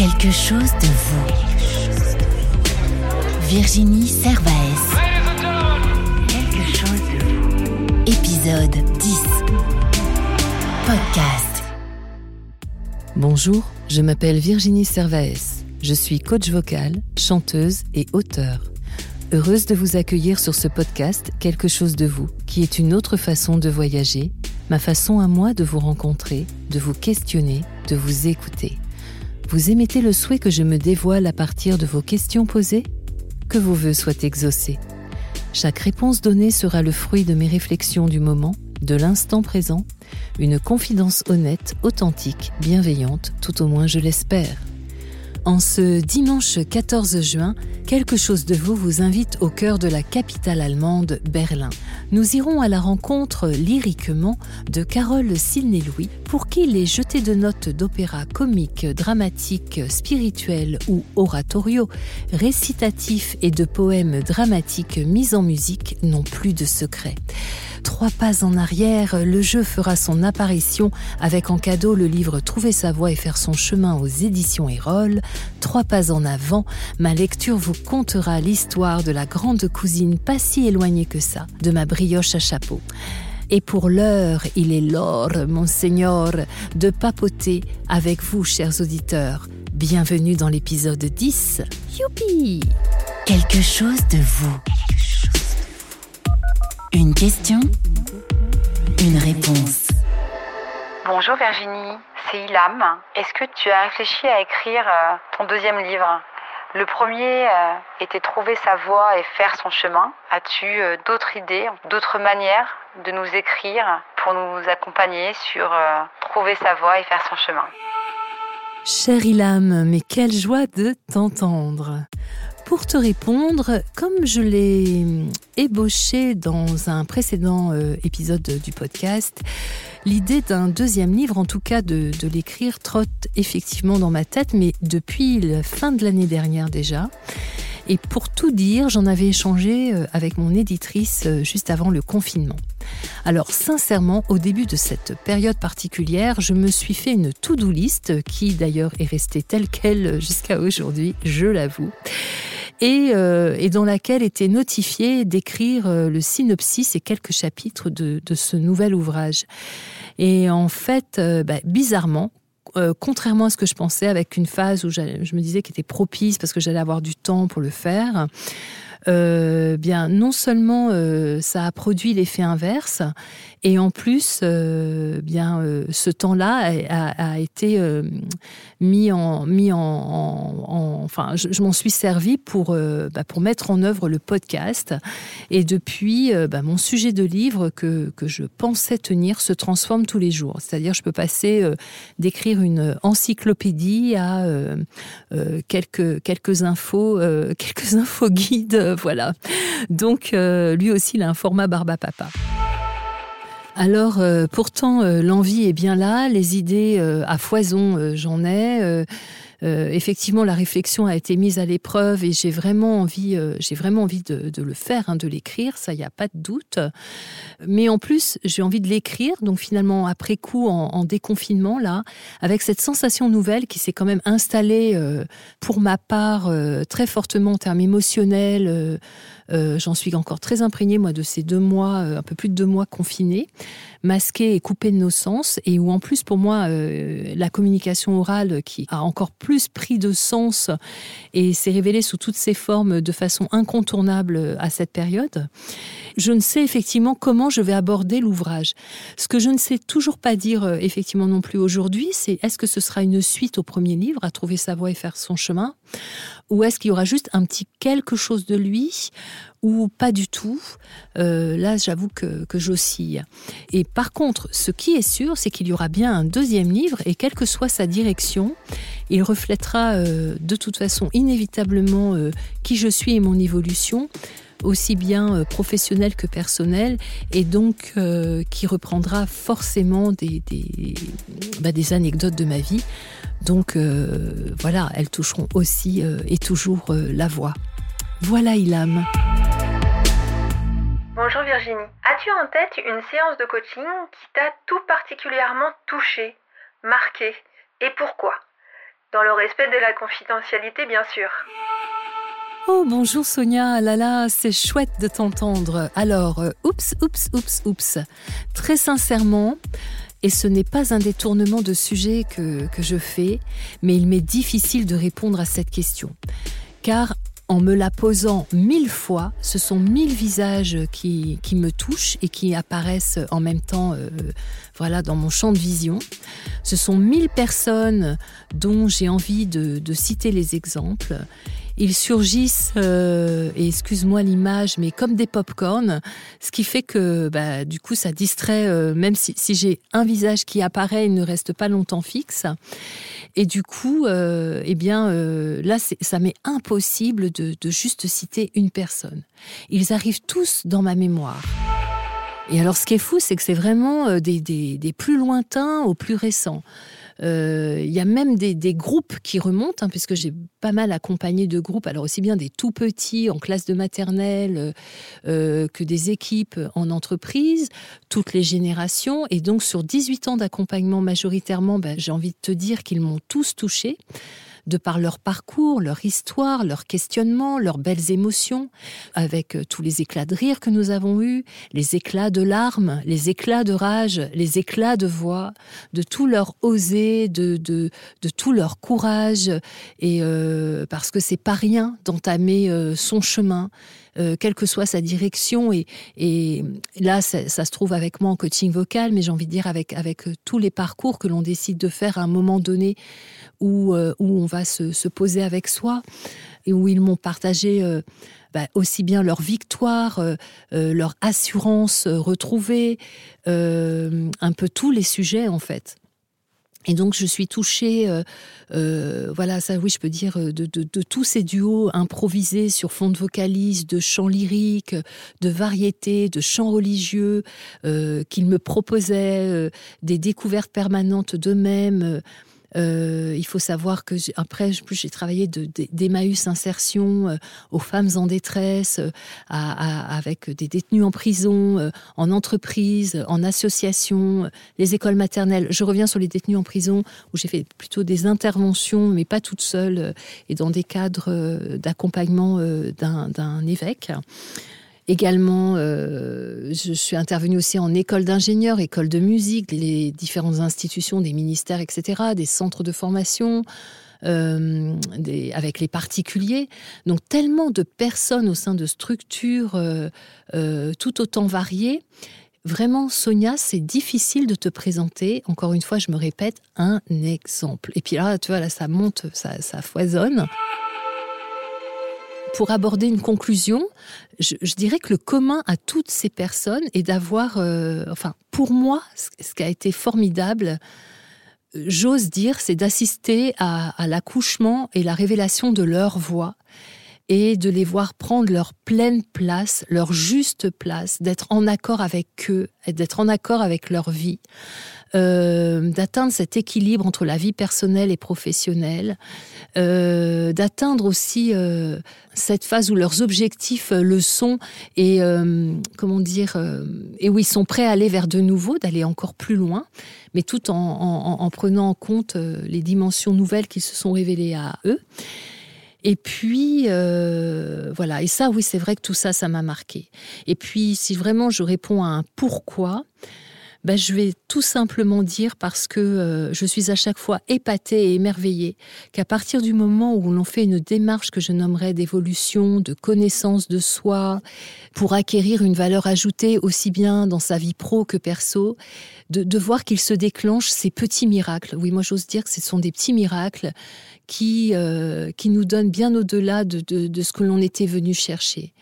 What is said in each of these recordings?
Quelque chose de vous. Virginie Servaes. Quelque chose de vous. Épisode 10. Podcast. Bonjour, je m'appelle Virginie Servaes. Je suis coach vocal, chanteuse et auteur. Heureuse de vous accueillir sur ce podcast Quelque chose de vous, qui est une autre façon de voyager, ma façon à moi de vous rencontrer, de vous questionner, de vous écouter. Vous émettez le souhait que je me dévoile à partir de vos questions posées? Que vos voeux soient exaucés. Chaque réponse donnée sera le fruit de mes réflexions du moment, de l'instant présent, une confidence honnête, authentique, bienveillante, tout au moins je l'espère. En ce dimanche 14 juin, Quelque chose de vous vous invite au cœur de la capitale allemande, Berlin. Nous irons à la rencontre lyriquement de Carole Silney-Louis, pour qui les jetés de notes d'opéra comique, dramatique, spirituel ou oratorio, récitatifs et de poèmes dramatiques mis en musique n'ont plus de secret. Trois pas en arrière, le jeu fera son apparition avec en cadeau le livre Trouver sa voie et faire son chemin aux éditions Erol. Trois pas en avant, ma lecture vous contera l'histoire de la grande cousine pas si éloignée que ça, de ma brioche à chapeau. Et pour l'heure, il est l'or, monseigneur, de papoter avec vous, chers auditeurs. Bienvenue dans l'épisode 10. Youpi Quelque chose de vous. Une question, une réponse. Bonjour Virginie, c'est Ilam. Est-ce que tu as réfléchi à écrire euh, ton deuxième livre? Le premier euh, était trouver sa voie et faire son chemin. As-tu euh, d'autres idées, d'autres manières de nous écrire pour nous accompagner sur trouver sa voie et faire son chemin? Cher Ilam, mais quelle joie de t'entendre pour te répondre, comme je l'ai ébauché dans un précédent euh, épisode du podcast, l'idée d'un deuxième livre, en tout cas de, l'écrire, trotte effectivement dans ma tête, mais depuis la fin de l'année dernière déjà. Et pour tout dire, j'en avais échangé euh, avec mon éditrice euh, juste avant le confinement. Alors sincèrement, au début de cette période particulière, je me suis fait une to-do list qui d'ailleurs est restée telle qu'elle jusqu'à aujourd'hui, je l'avoue et, euh, dans laquelle était notifié d'écrire euh, le synopsis et quelques chapitres de, de, ce nouvel ouvrage. Et en fait, euh, bah, bizarrement, contrairement à ce que je pensais, avec une phase où je me disais qu'elle était propice parce que j'allais avoir du temps pour le faire, euh, bien non seulement euh, ça a produit l'effet inverse, et en plus, euh, bien ce temps-là a, été mis en mis en, enfin, je, m'en suis servi pour bah, pour mettre en œuvre le podcast. Et depuis, bah, mon sujet de livre que que je pensais tenir se transforme tous les jours. C'est-à-dire, je peux passer d'écrire une encyclopédie à quelques quelques infos quelques infos guides voilà. Donc, euh, lui aussi, il a un format barba papa. Alors, euh, pourtant, euh, l'envie est bien là, les idées à foison, j'en ai. Effectivement, la réflexion a été mise à l'épreuve et j'ai vraiment envie, j'ai vraiment envie de, le faire, hein, de l'écrire, ça, il n'y a pas de doute. Mais en plus, j'ai envie de l'écrire, donc finalement, après coup, en, déconfinement, là, avec cette sensation nouvelle qui s'est quand même installée, pour ma part, très fortement en termes émotionnels euh, j'en suis encore très imprégnée, moi, de ces deux mois, euh, un peu plus de deux mois confinés, masqués et coupés de nos sens, et où en plus, pour moi, euh, la communication orale qui a encore plus pris de sens et s'est révélée sous toutes ses formes de façon incontournable à cette période, je ne sais effectivement comment je vais aborder l'ouvrage. Ce que je ne sais toujours pas dire effectivement non plus aujourd'hui, c'est est-ce que ce sera une suite au premier livre, à trouver sa voie et faire son chemin, ou est-ce qu'il y aura juste un petit quelque chose de lui ou pas du tout euh, Là, j'avoue que, que j'oscille. Et par contre, ce qui est sûr, c'est qu'il y aura bien un deuxième livre, et quelle que soit sa direction, il reflètera euh, de toute façon inévitablement euh, qui je suis et mon évolution aussi bien professionnelle que personnelle, et donc qui reprendra forcément des, des, bah, des anecdotes de ma vie. Donc euh, voilà, elles toucheront aussi euh, et toujours euh, la voix. Voilà Ilam. Bonjour Virginie. As-tu en tête une séance de coaching qui t'a tout particulièrement touché, marqué Et pourquoi? Dans le respect de la confidentialité, bien sûr. Oh bonjour Sonia, là là, c'est chouette de t'entendre. Alors, euh, oups, oups, oups, oups. Très sincèrement, et ce n'est pas un détournement de sujet que, que je fais, mais il m'est difficile de répondre à cette question. Car en me la posant mille fois, ce sont mille visages qui, me touchent et qui apparaissent en même temps euh, voilà, dans mon champ de vision. Ce sont mille personnes dont j'ai envie de citer les exemples ils surgissent, euh, et excuse-moi l'image, mais comme des pop-corn, ce qui fait que bah, du coup ça distrait, euh, même si, j'ai un visage qui apparaît, il ne reste pas longtemps fixe. Et du coup, euh, eh bien là, ça m'est impossible de, juste citer une personne. Ils arrivent tous dans ma mémoire. Et alors ce qui est fou, c'est que c'est vraiment des, des, des plus lointains aux plus récents. Euh, il y a même des, groupes qui remontent, hein, puisque j'ai pas mal accompagné de groupes, alors aussi bien des tout petits en classe de maternelle euh, que des équipes en entreprise, toutes les générations. Et donc sur 18 ans d'accompagnement majoritairement, ben, j'ai envie de te dire qu'ils m'ont tous touché de par leur parcours, leur histoire, leurs questionnements, leurs belles émotions, avec euh, tous les éclats de rire que nous avons eus, les éclats de larmes, les éclats de rage, les éclats de voix, de tout leur oser, de, de, de tout leur courage, et euh, parce que c'est pas rien d'entamer euh, son chemin, euh, quelle que soit sa direction. Et, là, ça, se trouve avec moi en coaching vocal, mais j'ai envie de dire avec, avec euh, tous les parcours que l'on décide de faire à un moment donné où, euh, où on va se, se, poser avec soi et où ils m'ont partagé bah, aussi bien leur victoire, leur assurance retrouvée, un peu tous les sujets en fait. Et donc je suis touchée, euh, euh, voilà, ça oui, je peux dire, de, de, tous ces duos improvisés sur fond de vocalise, de chants lyriques, de variétés, de chants religieux, euh, qu'ils me proposaient, euh, des découvertes permanentes d'eux-mêmes. Euh, il faut savoir que après j'ai travaillé d'Emmaüs de, insertion euh, aux femmes en détresse, euh, avec des détenus en prison, en entreprise, en association, les écoles maternelles. Je reviens sur les détenus en prison où j'ai fait plutôt des interventions, mais pas toute seule, et dans des cadres d'accompagnement d'un évêque. Également, euh, je suis intervenue aussi en école d'ingénieurs, école de musique, les différentes institutions des ministères, etc., des centres de formation, euh, avec les particuliers. Donc tellement de personnes au sein de structures euh, tout autant variées. Vraiment, Sonia, c'est difficile de te présenter, encore une fois, je me répète, un exemple. Et puis là, tu vois, là, ça monte, ça foisonne pour aborder une conclusion, je, dirais que le commun à toutes ces personnes est d'avoir, euh, enfin, pour moi, ce, qui a été formidable, j'ose dire, c'est d'assister à l'accouchement et la révélation de leur voix et de les voir prendre leur pleine place, leur juste place, d'être en accord avec eux, d'être en accord avec leur vie, euh, d'atteindre cet équilibre entre la vie personnelle et professionnelle, euh, d'atteindre aussi euh, cette phase où leurs objectifs le sont et comment dire et où ils sont prêts à aller vers de nouveau, d'aller encore plus loin, mais tout en, en, en prenant en compte les dimensions nouvelles qui se sont révélées à eux. Et puis, euh, voilà. Et ça, oui, c'est vrai que tout ça, ça m'a marqué. Et puis, si vraiment je réponds à un pourquoi, ben, je vais tout simplement dire parce que euh, je suis à chaque fois épatée et émerveillée qu'à partir du moment où l'on fait une démarche que je nommerais d'évolution, de connaissance de soi, pour acquérir une valeur ajoutée aussi bien dans sa vie pro que perso, de, de voir qu'il se déclenche ces petits miracles. Oui, moi j'ose dire que ce sont des petits miracles qui, euh, qui nous donnent bien au-delà de, de, de ce que l'on était venu chercher.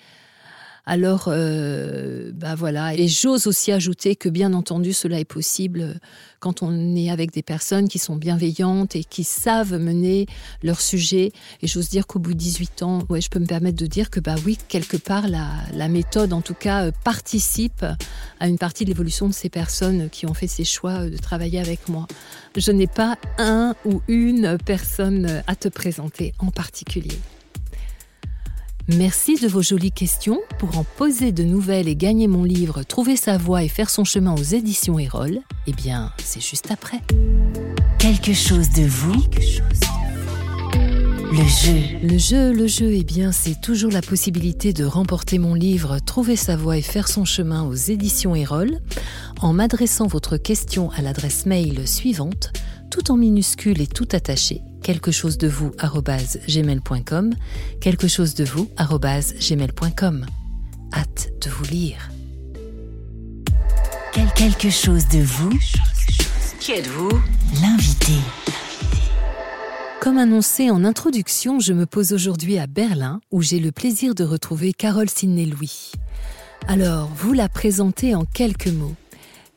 Alors, euh, bah voilà. Et j'ose aussi ajouter que, bien entendu, cela est possible quand on est avec des personnes qui sont bienveillantes et qui savent mener leur sujet. Et j'ose dire qu'au bout de 18 ans, ouais, je peux me permettre de dire que, bah oui, quelque part, la, la méthode, en tout cas, euh, participe à une partie de l'évolution de ces personnes qui ont fait ces choix de travailler avec moi. Je n'ai pas un ou une personne à te présenter en particulier. Merci de vos jolies questions. Pour en poser de nouvelles et gagner mon livre Trouver sa voie et faire son chemin aux éditions Erol, eh bien, c'est juste après. Quelque chose de vous, Le jeu. Le jeu, le jeu, eh bien, c'est toujours la possibilité de remporter mon livre Trouver sa voie et faire son chemin aux éditions Erol en m'adressant votre question à l'adresse mail suivante, tout en minuscule et tout attaché, quelque chose de vous gmail.com, quelque chose de vous gmail.com. Hâte de vous lire. Quel quelque chose de vous Qui êtes-vous? L'invité. Comme annoncé en introduction, je me pose aujourd'hui à Berlin où j'ai le plaisir de retrouver Carole Sidney-Louis. Alors, vous la présentez en quelques mots.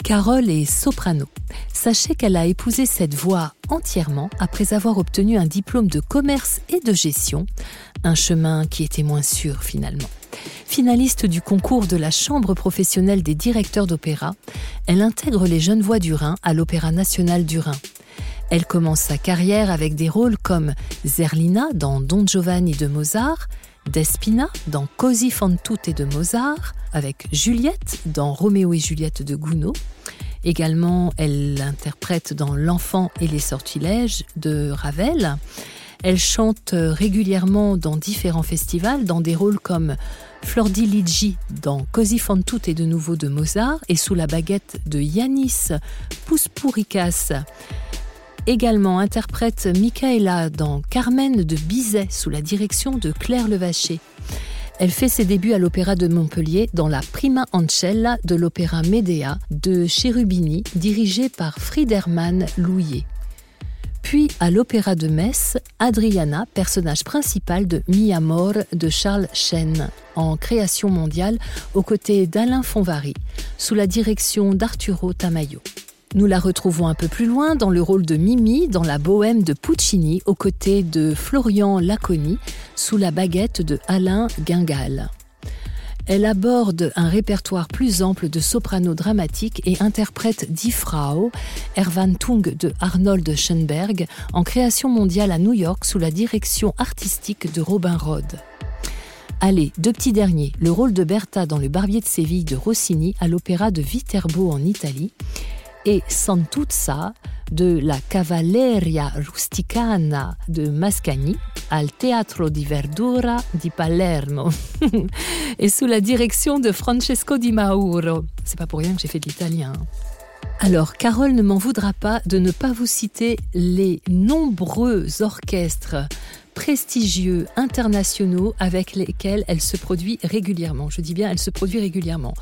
Carole est soprano. Sachez qu'elle a épousé cette voie entièrement après avoir obtenu un diplôme de commerce et de gestion, un chemin qui était moins sûr finalement. Finaliste du concours de la Chambre professionnelle des directeurs d'opéra, elle intègre les jeunes voix du Rhin à l'Opéra national du Rhin. Elle commence sa carrière avec des rôles comme Zerlina dans Don Giovanni de Mozart, Despina dans Così fan tutte de Mozart, avec Juliette dans Roméo et Juliette de Gounod. Également, elle interprète dans L'enfant et les sortilèges de Ravel. Elle chante régulièrement dans différents festivals, dans des rôles comme Flordi Ligi dans Così fan tutte de nouveau de Mozart et sous la baguette de Yanis Pouspourikas. Également interprète Michaela dans Carmen de Bizet sous la direction de Claire Levaché. Elle fait ses débuts à l'Opéra de Montpellier dans la Prima Ancella de l'Opéra Medea de Cherubini, dirigé par Friedermann Louillet. Puis à l'Opéra de Metz, Adriana, personnage principal de Mi Amor de Charles Chen, en création mondiale aux côtés d'Alain Fonvary, sous la direction d'Arturo Tamayo. Nous la retrouvons un peu plus loin dans le rôle de Mimi dans la bohème de Puccini aux côtés de Florian Laconi sous la baguette de Alain Guingal. Elle aborde un répertoire plus ample de soprano dramatique et interprète Die Frau, Erwan Tung de Arnold Schoenberg, en création mondiale à New York sous la direction artistique de Robin Rod. Allez, deux petits derniers, le rôle de Berta dans Le Barbier de Séville de Rossini à l'opéra de Viterbo en Italie et Santuzza de la Cavalleria Rusticana de Mascagni al Teatro di Verdura di Palermo et sous la direction de Francesco Di Mauro. C'est pas pour rien que j'ai fait de l'italien. Alors, Carole ne m'en voudra pas de ne pas vous citer les nombreux orchestres prestigieux internationaux avec lesquels elle se produit régulièrement. Je dis bien, elle se produit régulièrement.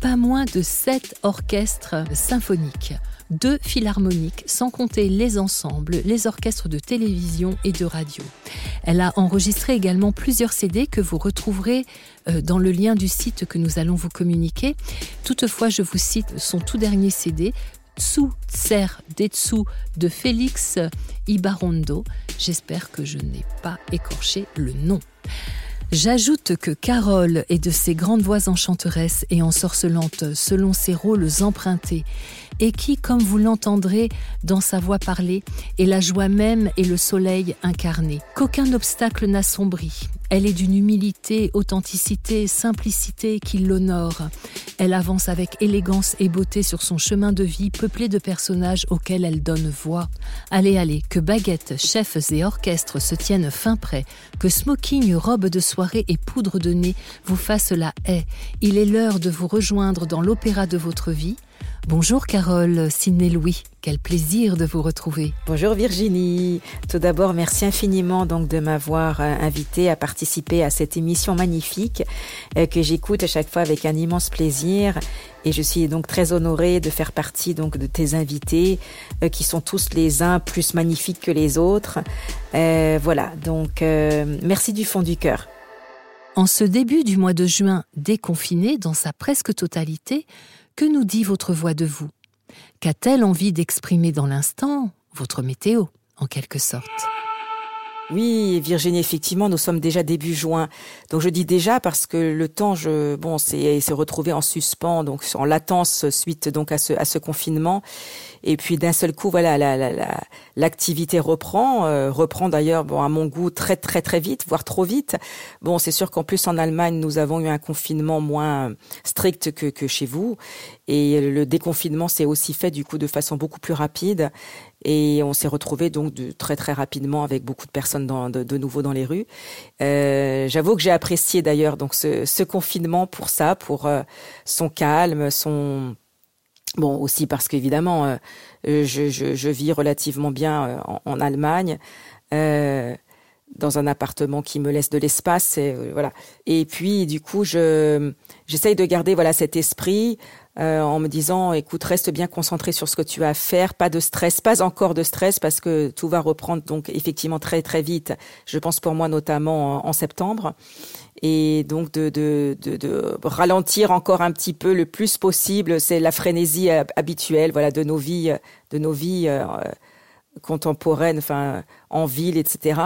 Pas moins de sept orchestres symphoniques, deux philharmoniques, sans compter les ensembles, les orchestres de télévision et de radio. Elle a enregistré également plusieurs CD que vous retrouverez euh, dans le lien du site que nous allons vous communiquer. Toutefois, je vous cite son tout dernier CD, Tsu Tser Detsu de Félix Ibarondo. J'espère que je n'ai pas écorché le nom. J'ajoute que Carole est de ces grandes voix enchanteresses et ensorcelantes selon ses rôles empruntés, et qui, comme vous l'entendrez dans sa voix parlée, est la joie même et le soleil incarné. Qu'aucun obstacle n'assombrit. Elle est d'une humilité, authenticité, simplicité qui l'honore. Elle avance avec élégance et beauté sur son chemin de vie peuplé de personnages auxquels elle donne voix. Allez, allez, que baguettes, chefs et orchestres se tiennent fin prêts, que smoking, robe de soirée et poudre de nez vous fassent la haie. Il est l'heure de vous rejoindre dans l'opéra de votre vie. Bonjour Carole, Sidney Louis, quel plaisir de vous retrouver. Bonjour Virginie. Tout d'abord, merci infiniment donc de m'avoir euh, invité à participer à cette émission magnifique euh, que j'écoute à chaque fois avec un immense plaisir et je suis donc très honorée de faire partie donc de tes invités euh, qui sont tous les uns plus magnifiques que les autres. voilà, donc merci du fond du cœur. En ce début du mois de juin déconfiné dans sa presque totalité, que nous dit votre voix de vous? Qu'a-t-elle envie d'exprimer dans l'instant Votre météo, en quelque sorte? Oui, Virginie, effectivement, nous sommes déjà début juin. Donc je dis déjà parce que le temps, je, bon, c'est se retrouvé en suspens, donc en latence suite donc à ce confinement. Et puis d'un seul coup, voilà, l'activité la, la, reprend, euh, reprend d'ailleurs, bon, à mon goût, très très très vite, voire trop vite. Bon, c'est sûr qu'en plus en Allemagne, nous avons eu un confinement moins strict que, que chez vous, et le déconfinement s'est aussi fait du coup de façon beaucoup plus rapide. Et on s'est retrouvé donc de, très très rapidement avec beaucoup de personnes dans, de, de, nouveau dans les rues. Euh, J'avoue que j'ai apprécié d'ailleurs donc ce, ce, confinement pour ça, pour euh, son calme, son bon aussi parce qu'évidemment euh, je, je, je, vis relativement bien euh, en, en, Allemagne. Dans un appartement qui me laisse de l'espace et voilà. Et puis du coup je j'essaye de garder voilà cet esprit euh, en me disant écoute reste bien concentré sur ce que tu as à faire pas de stress pas encore de stress parce que tout va reprendre donc effectivement très très vite je pense pour moi notamment en, en septembre. Et donc de, de, de, de, ralentir encore un petit peu le plus possible c'est la frénésie habituelle voilà de nos vies de nos vies euh, contemporaines enfin en ville etc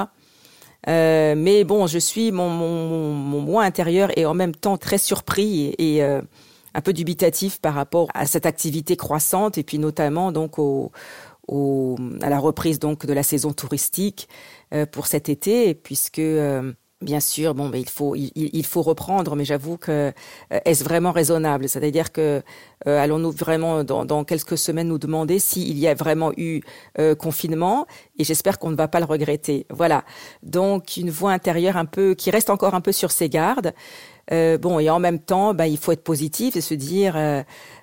euh, mais bon je suis mon, mon, mon moi intérieur et en même temps très surpris et, et euh, un peu dubitatif par rapport à cette activité croissante et puis notamment donc au, au à la reprise donc de la saison touristique euh, pour cet été puisque euh, bien sûr bon mais il faut il, faut reprendre mais j'avoue que euh, est-ce vraiment raisonnable? C'est-à-dire que euh, allons-nous vraiment dans, dans quelques semaines nous demander s'il y a vraiment eu euh, confinement? Et j'espère qu'on ne va pas le regretter. Voilà. Donc une voix intérieure un peu qui reste encore un peu sur ses gardes Euh, bon, et en même temps, bah, il faut être positif et se dire euh,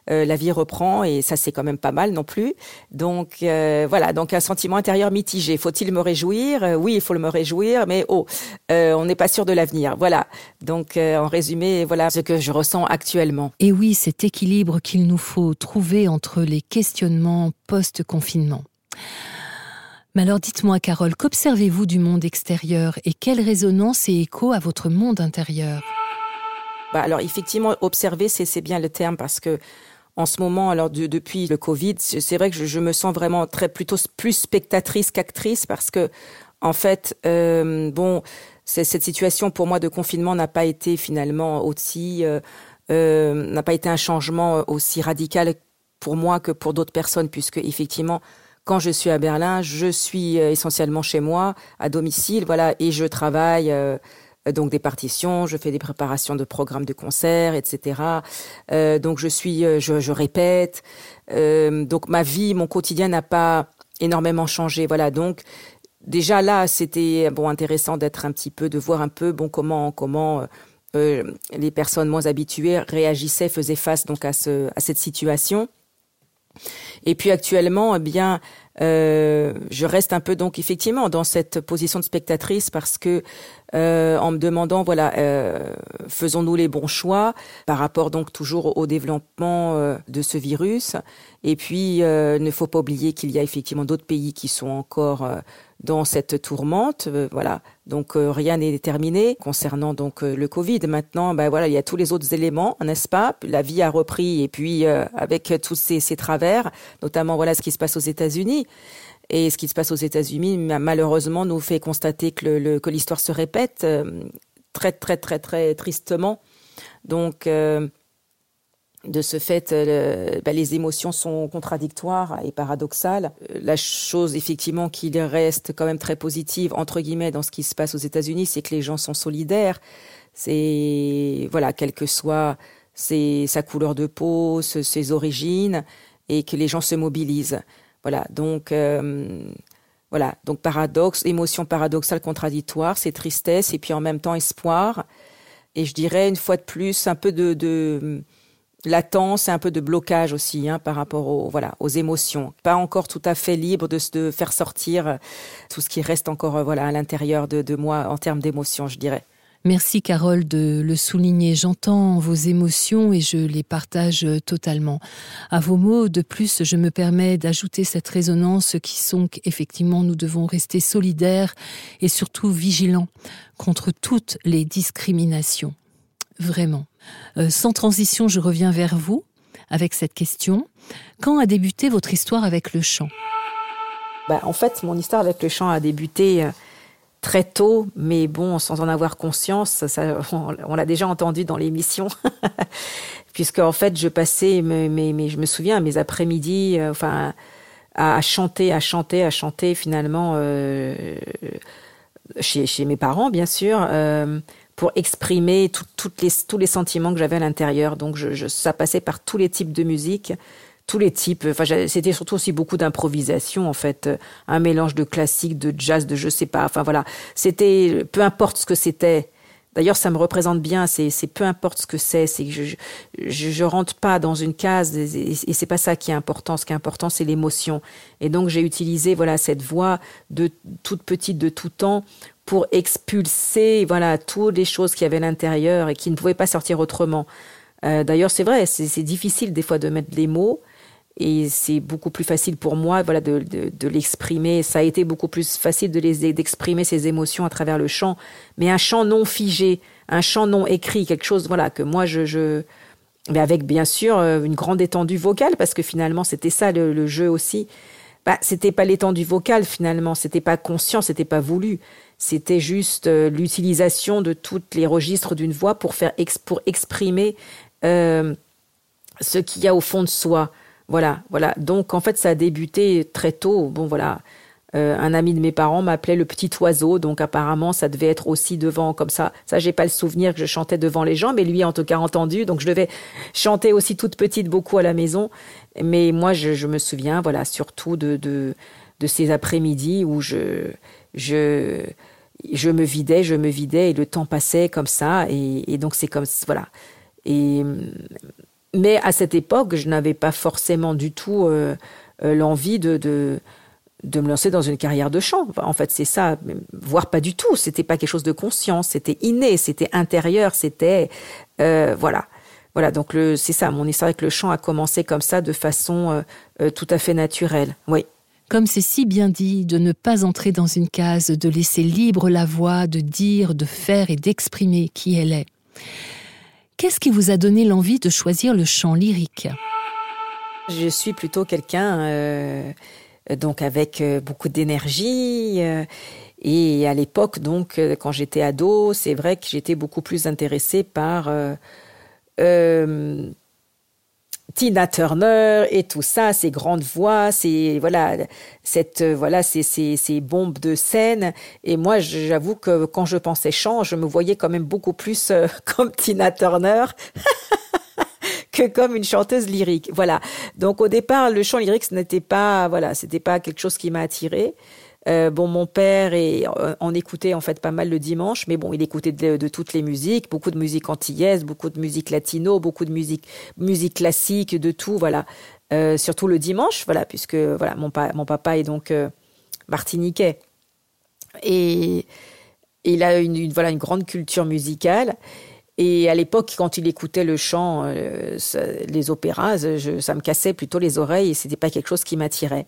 euh, la vie reprend et ça c'est quand même pas mal non plus. Donc euh, voilà, donc un sentiment intérieur mitigé. Faut-il me réjouir? Euh, Oui, il faut le me réjouir, mais oh, euh, on n'est pas sûr de l'avenir. Voilà. Donc en résumé, voilà ce que je ressens actuellement. Et oui, cet équilibre qu'il nous faut trouver entre les questionnements post-confinement. Mais alors dites-moi, Carole, qu'observez-vous du monde extérieur et quelle résonance et écho à votre monde intérieur? Bah alors effectivement observer c'est bien le terme parce que en ce moment alors de, depuis le covid c'est vrai que je, je me sens vraiment très plutôt plus spectatrice qu'actrice parce que en fait euh, bon cette situation pour moi de confinement n'a pas été finalement aussi euh, euh, n'a pas été un changement aussi radical pour moi que pour d'autres personnes puisque effectivement quand je suis à berlin je suis euh, essentiellement chez moi à domicile voilà et je travaille euh, donc des partitions, je fais des préparations de programmes de concerts, etc. Euh, donc je suis, euh, je, je répète. Euh, donc ma vie, mon quotidien n'a pas énormément changé. Voilà donc déjà là, c'était bon intéressant d'être un petit peu, de voir un peu bon comment comment euh, les personnes moins habituées réagissaient, faisaient face donc à ce à cette situation. Et puis actuellement, eh bien, euh, je reste un peu donc effectivement dans cette position de spectatrice parce que euh, en me demandant voilà euh, faisons-nous les bons choix par rapport donc toujours au développement euh, de ce virus. Et puis euh, ne faut pas oublier qu'il y a effectivement d'autres pays qui sont encore dans cette tourmente euh, voilà. Donc euh, rien n'est déterminé concernant donc euh, le covid. Maintenant ben voilà il y a tous les autres éléments n'est-ce pas? La vie a repris et puis euh, avec tous ces, ces travers notamment voilà ce qui se passe aux états unis et ce qui se passe aux États-Unis malheureusement nous fait constater que le, le que l'histoire se répète euh, très très très très tristement. Donc euh, de ce fait euh, bah, les émotions sont contradictoires et paradoxales. La chose effectivement qu'il reste quand même très positive entre guillemets dans ce qui se passe aux États-Unis c'est que les gens sont solidaires. C'est voilà quel que soit sa couleur de peau ses origines et que les gens se mobilisent. Voilà donc euh, voilà donc paradoxe émotion paradoxale contradictoire c'est tristesse et puis en même temps espoir. Et je dirais une fois de plus un peu de, de latence et un peu de blocage aussi hein, par rapport aux voilà aux émotions pas encore tout à fait libre de se faire sortir tout ce qui reste encore voilà à l'intérieur de, de moi en termes d'émotions je dirais Merci Carole de le souligner. J'entends vos émotions et je les partage totalement. À vos mots, de plus, je me permets d'ajouter cette résonance qui sont qu'effectivement nous devons rester solidaires et surtout vigilants contre toutes les discriminations. Vraiment. Euh, sans transition, je reviens vers vous avec cette question. Quand a débuté votre histoire avec le chant? Bah, En fait, mon histoire avec le chant a débuté euh, très tôt, mais bon, sans en avoir conscience, ça, on, l'a déjà entendu dans l'émission. Puisque en fait, je passais, mais, je me souviens, mes après-midi, euh, enfin, à, chanter, à chanter, à chanter finalement chez, mes parents, bien sûr, pour exprimer toutes les, tous les sentiments que j'avais à l'intérieur. Donc je, ça passait par tous les types de musique tous les types. Enfin, c'était surtout aussi beaucoup d'improvisation en fait, un mélange de classique, de jazz, de je sais pas. Enfin voilà, c'était peu importe ce que c'était. D'ailleurs, ça me représente bien. C'est, peu importe ce que c'est. C'est que je, je, je, rentre pas dans une case et, c'est pas ça qui est important. Ce qui est important, c'est l'émotion. Et donc, j'ai utilisé voilà cette voix de toute petite, de tout temps, pour expulser voilà toutes les choses qui avaient à l'intérieur et qui ne pouvaient pas sortir autrement. Euh, d'ailleurs, c'est vrai, c'est difficile des fois de mettre les mots et c'est beaucoup plus facile pour moi voilà de, de, de l'exprimer. Ça a été beaucoup plus facile de les d'exprimer ces émotions à travers le chant. Mais un chant non figé un chant non écrit quelque chose voilà que moi je, je mais avec bien sûr euh, une grande étendue vocale parce que finalement c'était ça le, le, jeu aussi. Bah c'était pas l'étendue vocale finalement. C'était pas conscient c'était pas voulu. C'était juste euh, l'utilisation de toutes les registres d'une voix pour faire ex, pour exprimer euh, ce qu'il y a au fond de soi voilà, voilà. Donc en fait, ça a débuté très tôt. Bon, voilà. Euh, un ami de mes parents m'appelait le petit oiseau, donc apparemment ça devait être aussi devant comme ça. Ça, j'ai pas le souvenir que je chantais devant les gens, mais lui en tout cas entendu. Donc je devais chanter aussi toute petite beaucoup à la maison. Mais moi, je, me souviens, voilà, surtout de de, ces après-midi où je je je me vidais, je me vidais et le temps passait comme ça. Et, et donc c'est comme voilà. Et mais à cette époque, je n'avais pas forcément du tout euh, euh, l'envie de, de, de, me lancer dans une carrière de chant. en fait, c'est ça, voire pas du tout. C'était pas quelque chose de conscient, c'était inné, c'était intérieur, c'était euh, voilà. Voilà, donc c'est ça, mon histoire avec le chant a commencé comme ça, de façon tout à fait naturelle. Oui. Comme c'est si bien dit, de ne pas entrer dans une case, de laisser libre la voix, de dire, de faire et d'exprimer qui elle est. Qu'est-ce qui vous a donné l'envie de choisir le chant lyrique? Je suis plutôt quelqu'un euh, donc avec euh, beaucoup d'énergie. Euh, et à l'époque, donc, quand j'étais ado, c'est vrai que j'étais beaucoup plus intéressée par Tina Turner et tout ça, ces grandes voix, ces voilà, cette euh, voilà, ces, ces, ces bombes de scène. Et moi, j'avoue que quand je pensais chant, je me voyais quand même beaucoup plus euh, comme Tina Turner. que comme une chanteuse lyrique. Voilà. Donc au départ, le chant lyrique, ce n'était pas, voilà, c'était pas quelque chose qui m'a attiré. Euh, bon, mon père euh, en écoutait en fait pas mal le dimanche, mais bon, il écoutait de, toutes les musiques, beaucoup de musique antillaise, beaucoup de musique latino, beaucoup de musique classique, de tout, voilà. Euh, surtout le dimanche, voilà, puisque voilà, mon, papa est donc martiniquais et, il a une, voilà une grande culture musicale. Et à l'époque, quand il écoutait le chant, les opéras, ça me cassait plutôt les oreilles et c'était pas quelque chose qui m'attirait.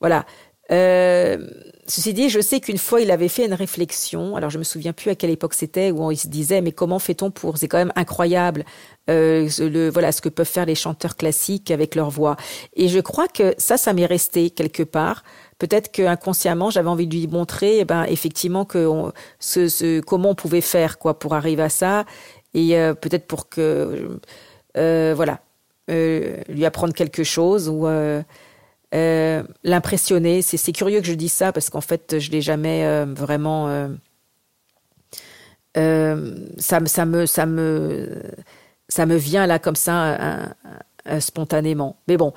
Voilà. Euh, ceci dit, je sais qu'une fois il avait fait une réflexion. Alors je me souviens plus à quelle époque c'était où il se disait mais comment fait-on pour C'est quand même incroyable euh, le voilà ce que peuvent faire les chanteurs classiques avec leur voix. Et je crois que ça, ça m'est resté quelque part. Peut-être que inconsciemment j'avais envie de lui montrer, eh ben effectivement que ce, ce, comment on pouvait faire quoi pour arriver à ça et euh, peut-être pour que euh, voilà euh, lui apprendre quelque chose ou euh, l'impressionner. C'est curieux que je dise ça parce qu'en fait, je l'ai jamais euh, vraiment. Euh, ça, ça, me, ça, me, ça me vient là comme ça spontanément. Mais bon.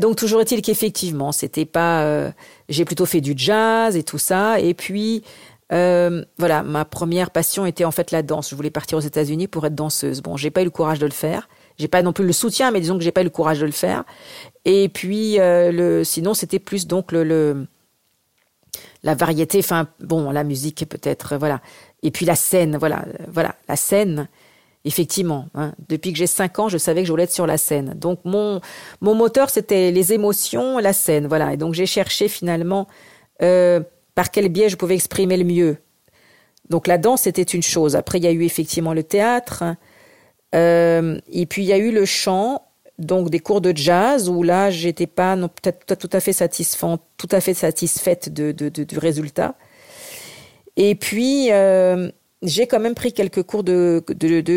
donc toujours est-il qu'effectivement, c'était pas. J'ai plutôt fait du jazz et tout ça. Et puis. voilà, ma première passion était en fait la danse. Je voulais partir aux États-Unis pour être danseuse. Bon, j'ai pas eu le courage de le faire. J'ai pas non plus le soutien, mais disons que j'ai pas eu le courage de le faire. Et puis, euh, le, sinon, c'était plus donc le, la variété, enfin, bon, la musique peut-être, voilà. Et puis la scène, voilà, voilà, la scène. Effectivement, hein. depuis que j'ai cinq ans, je savais que je voulais être sur la scène. Donc mon mon moteur, c'était les émotions, la scène, voilà. Et donc j'ai cherché finalement euh, par quel biais je pouvais exprimer le mieux. Donc la danse, c'était une chose. Après, il y a eu effectivement le théâtre. Euh, et puis il y a eu le chant donc des cours de jazz où là j'étais pas peut-être tout à fait satisfaite, tout à fait satisfaite de, du résultat. Et puis euh, j'ai quand même pris quelques cours de,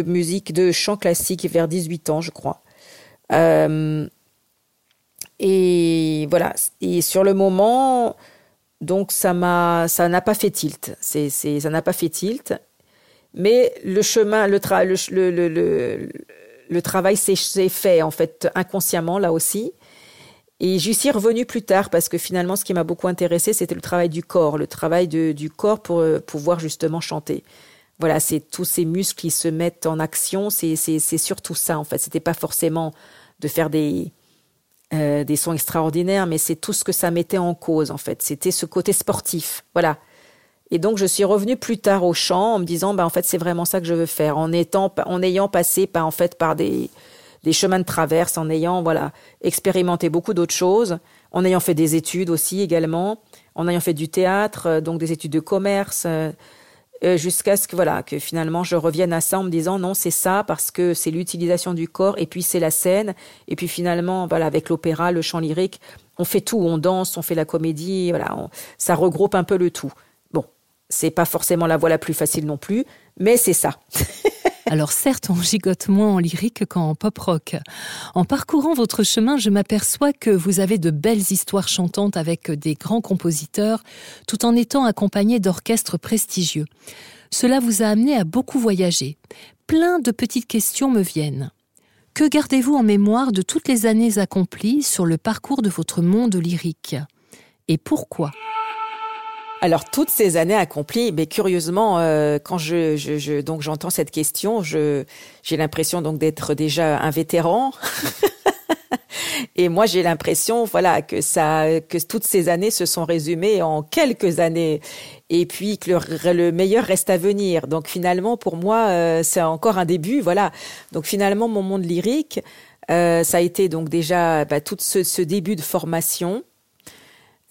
musique, de chant classique vers 18 ans, je crois. Euh, Et voilà. Et sur le moment, donc ça m'a, ça n'a pas fait tilt. C'est, ça n'a pas fait tilt. Mais le chemin, le, le, travail s'est, fait en fait inconsciemment là aussi. Et j'y suis revenue plus tard parce que finalement, ce qui m'a beaucoup intéressé, c'était le travail du corps, le travail du corps pour euh, pouvoir justement chanter. Voilà, c'est tous ces muscles qui se mettent en action. C'est surtout ça en fait. C'était pas forcément de faire des euh, des sons extraordinaires, mais c'est tout ce que ça mettait en cause en fait. C'était ce côté sportif, voilà. Et donc je suis revenue plus tard au chant en me disant, bah en fait c'est vraiment ça que je veux faire, en étant, en ayant passé par en fait par des des chemins de traverse, en ayant voilà expérimenté beaucoup d'autres choses, en ayant fait des études aussi également, en ayant fait du théâtre, euh, donc des études de commerce. Euh, euh, jusqu'à ce que voilà que finalement je revienne à ça en me disant non c'est ça parce que c'est l'utilisation du corps et puis c'est la scène. Et puis finalement voilà avec l'opéra le chant lyrique on fait tout. On danse on fait la comédie voilà ça regroupe un peu le tout c'est pas forcément la voie la plus facile non plus mais c'est ça Alors certes, on gigote moins en lyrique qu'en pop rock. En parcourant votre chemin, je m'aperçois que vous avez de belles histoires chantantes avec des grands compositeurs, tout en étant accompagné d'orchestres prestigieux. Cela vous a amené à beaucoup voyager. Plein de petites questions me viennent. Que gardez-vous en mémoire de toutes les années accomplies sur le parcours de votre monde lyrique? Et pourquoi? Alors toutes ces années accomplies, mais curieusement, euh, quand je, donc j'entends cette question, je j'ai l'impression donc d'être déjà un vétéran. Et moi, j'ai l'impression, voilà, que ça, que toutes ces années se sont résumées en quelques années, et puis que le, le meilleur reste à venir. Donc finalement, pour moi, euh, c'est encore un début, voilà. Donc finalement, mon monde lyrique, euh, ça a été donc déjà bah, tout ce début de formation,